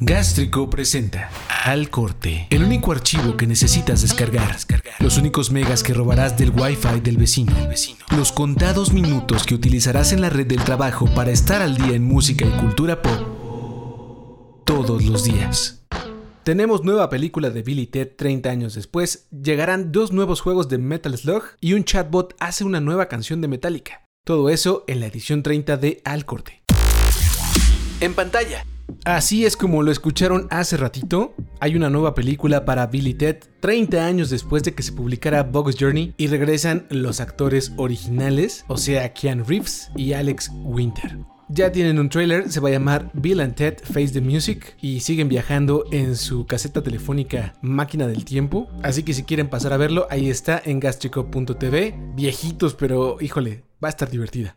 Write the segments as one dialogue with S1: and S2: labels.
S1: Gástrico presenta Al Corte, el único archivo que necesitas descargar, los únicos megas que robarás del Wi-Fi del vecino, los contados minutos que utilizarás en la red del trabajo para estar al día en música y cultura pop todos los días. Tenemos nueva película de Billy Ted 30 años después, llegarán dos nuevos juegos de Metal Slug y un chatbot hace una nueva canción de Metallica. Todo eso en la edición 30 de Al Corte. En pantalla. Así es como lo escucharon hace ratito, hay una nueva película para Billy Ted 30 años después de que se publicara Bogus Journey y regresan los actores originales, o sea, Keanu Reeves y Alex Winter. Ya tienen un trailer, se va a llamar Bill and Ted Face the Music y siguen viajando en su caseta telefónica Máquina del Tiempo. Así que si quieren pasar a verlo, ahí está en gastrico.tv. Viejitos, pero híjole, va a estar divertida.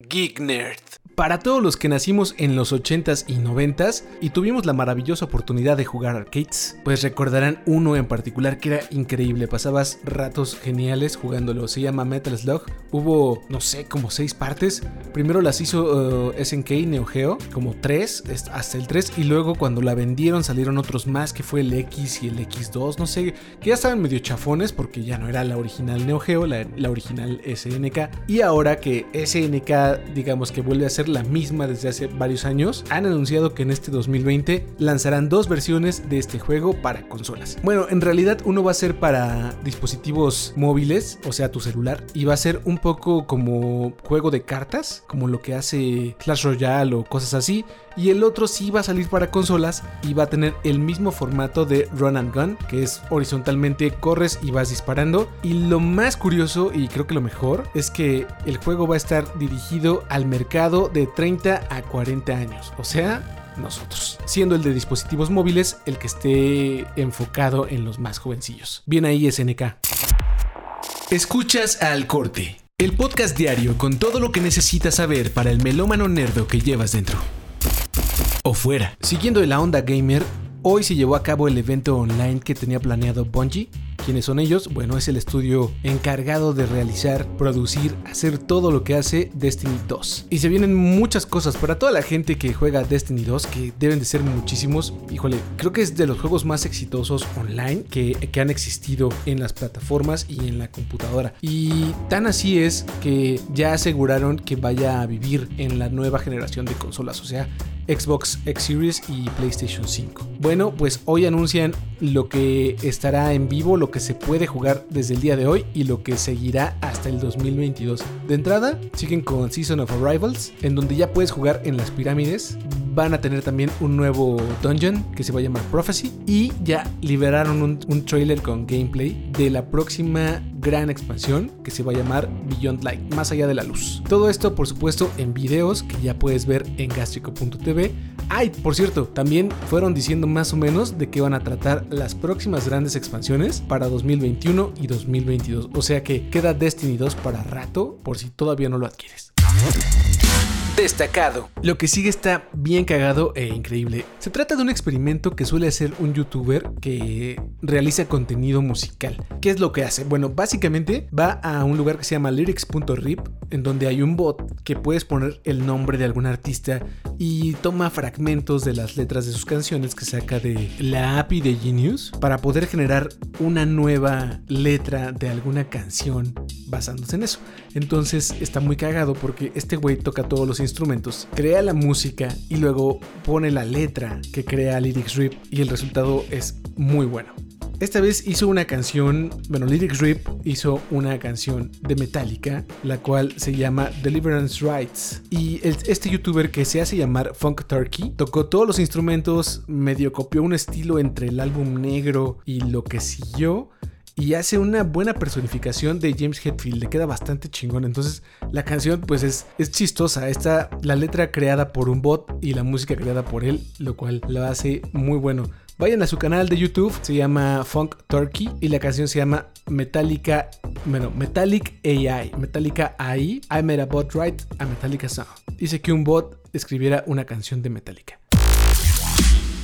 S1: Geek Nerd. Para todos los que nacimos en los 80s y 90s y tuvimos la maravillosa oportunidad de jugar arcades, pues recordarán uno en particular que era increíble, pasabas ratos geniales jugándolo, se llama Metal Slug, hubo no sé, como seis partes, primero las hizo uh, SNK Neo Geo, como tres, hasta el 3 y luego cuando la vendieron salieron otros más que fue el X y el X2, no sé, que ya estaban medio chafones porque ya no era la original Neo Geo, la, la original SNK y ahora que SNK digamos que vuelve a ser la misma desde hace varios años, han anunciado que en este 2020 lanzarán dos versiones de este juego para consolas. Bueno, en realidad uno va a ser para dispositivos móviles, o sea, tu celular, y va a ser un poco como juego de cartas, como lo que hace Clash Royale o cosas así, y el otro sí va a salir para consolas y va a tener el mismo formato de Run and Gun, que es horizontalmente corres y vas disparando. Y lo más curioso y creo que lo mejor es que el juego va a estar dirigido al mercado de 30 a 40 años, o sea, nosotros, siendo el de dispositivos móviles el que esté enfocado en los más jovencillos. Bien ahí SNK. Escuchas al corte, el podcast diario con todo lo que necesitas saber para el melómano nerdo que llevas dentro o fuera. Siguiendo la onda gamer, hoy se llevó a cabo el evento online que tenía planeado Bungie ¿Quiénes son ellos? Bueno, es el estudio encargado de realizar, producir, hacer todo lo que hace Destiny 2. Y se vienen muchas cosas para toda la gente que juega Destiny 2, que deben de ser muchísimos. Híjole, creo que es de los juegos más exitosos online que, que han existido en las plataformas y en la computadora. Y tan así es que ya aseguraron que vaya a vivir en la nueva generación de consolas, o sea, Xbox X Series y PlayStation 5. Bueno, pues hoy anuncian lo que estará en vivo, lo que se puede jugar desde el día de hoy y lo que seguirá hasta el 2022. De entrada, siguen con Season of Arrivals, en donde ya puedes jugar en las pirámides. Van a tener también un nuevo dungeon que se va a llamar Prophecy y ya liberaron un, un trailer con gameplay de la próxima gran expansión que se va a llamar Beyond Light, más allá de la luz. Todo esto, por supuesto, en videos que ya puedes ver en gastrico.tv. Ay, por cierto, también fueron diciendo más o menos de qué van a tratar las próximas grandes expansiones para 2021 y 2022. O sea que queda Destiny 2 para rato por si todavía no lo adquieres. Destacado. Lo que sigue está bien cagado e increíble. Se trata de un experimento que suele hacer un youtuber que realiza contenido musical. ¿Qué es lo que hace? Bueno, básicamente va a un lugar que se llama lyrics.rip, en donde hay un bot que puedes poner el nombre de algún artista y toma fragmentos de las letras de sus canciones que saca de la API de Genius para poder generar una nueva letra de alguna canción basándose en eso. Entonces está muy cagado porque este güey toca todos los instrumentos, crea la música y luego pone la letra que crea Lyrics Rip y el resultado es muy bueno. Esta vez hizo una canción, bueno, Lyrics Rip hizo una canción de Metallica, la cual se llama Deliverance Rights. Y este youtuber que se hace llamar Funk Turkey tocó todos los instrumentos, medio copió un estilo entre el álbum negro y lo que siguió y hace una buena personificación de James Hetfield, le queda bastante chingón. Entonces, la canción pues es, es chistosa. Está la letra creada por un bot y la música creada por él, lo cual lo hace muy bueno. Vayan a su canal de YouTube, se llama Funk Turkey y la canción se llama Metallica, bueno, Metallic AI, Metallica AI, I made a bot write a Metallica song. Dice que un bot escribiera una canción de Metallica.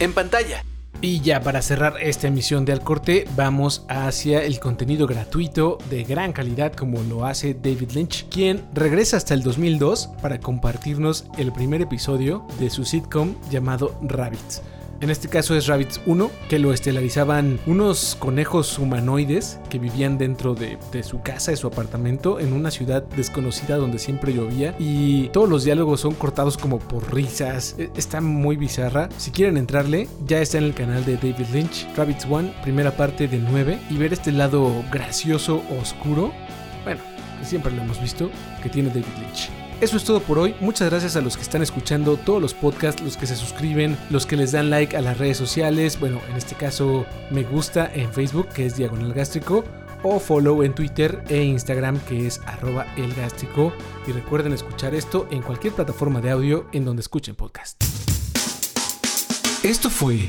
S1: En pantalla. Y ya para cerrar esta emisión de Al Corte, vamos hacia el contenido gratuito de gran calidad como lo hace David Lynch, quien regresa hasta el 2002 para compartirnos el primer episodio de su sitcom llamado Rabbits. En este caso es Rabbits 1, que lo estelarizaban unos conejos humanoides que vivían dentro de, su casa, de su apartamento, en una ciudad desconocida donde siempre llovía. Y todos los diálogos son cortados como por risas. E, está muy bizarra. Si quieren entrarle, ya está en el canal de David Lynch, Rabbits 1, primera parte de 9. Y ver este lado gracioso, oscuro. Bueno, siempre lo hemos visto, que tiene David Lynch. Eso es todo por hoy. Muchas gracias a los que están escuchando todos los podcasts, los que se suscriben, los que les dan like a las redes sociales. Bueno, en este caso me gusta en Facebook, que es Diagonal Gástrico, o follow en Twitter e Instagram, que es arroba elgástrico. Y recuerden escuchar esto en cualquier plataforma de audio en donde escuchen podcast. Esto fue